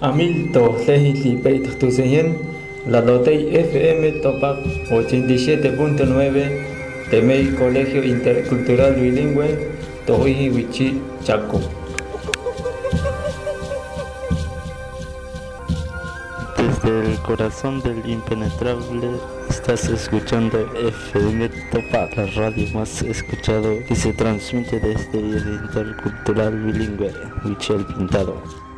Amilto Lehi Peito Tuseyen, la Lotei FM Topac 87.9, Temei Colegio Intercultural Bilingüe, Tohi Wichi Chaco. Desde el corazón del impenetrable estás escuchando FM Topac, la radio más escuchado que se transmite desde el Intercultural Bilingüe, Wichi el Pintado.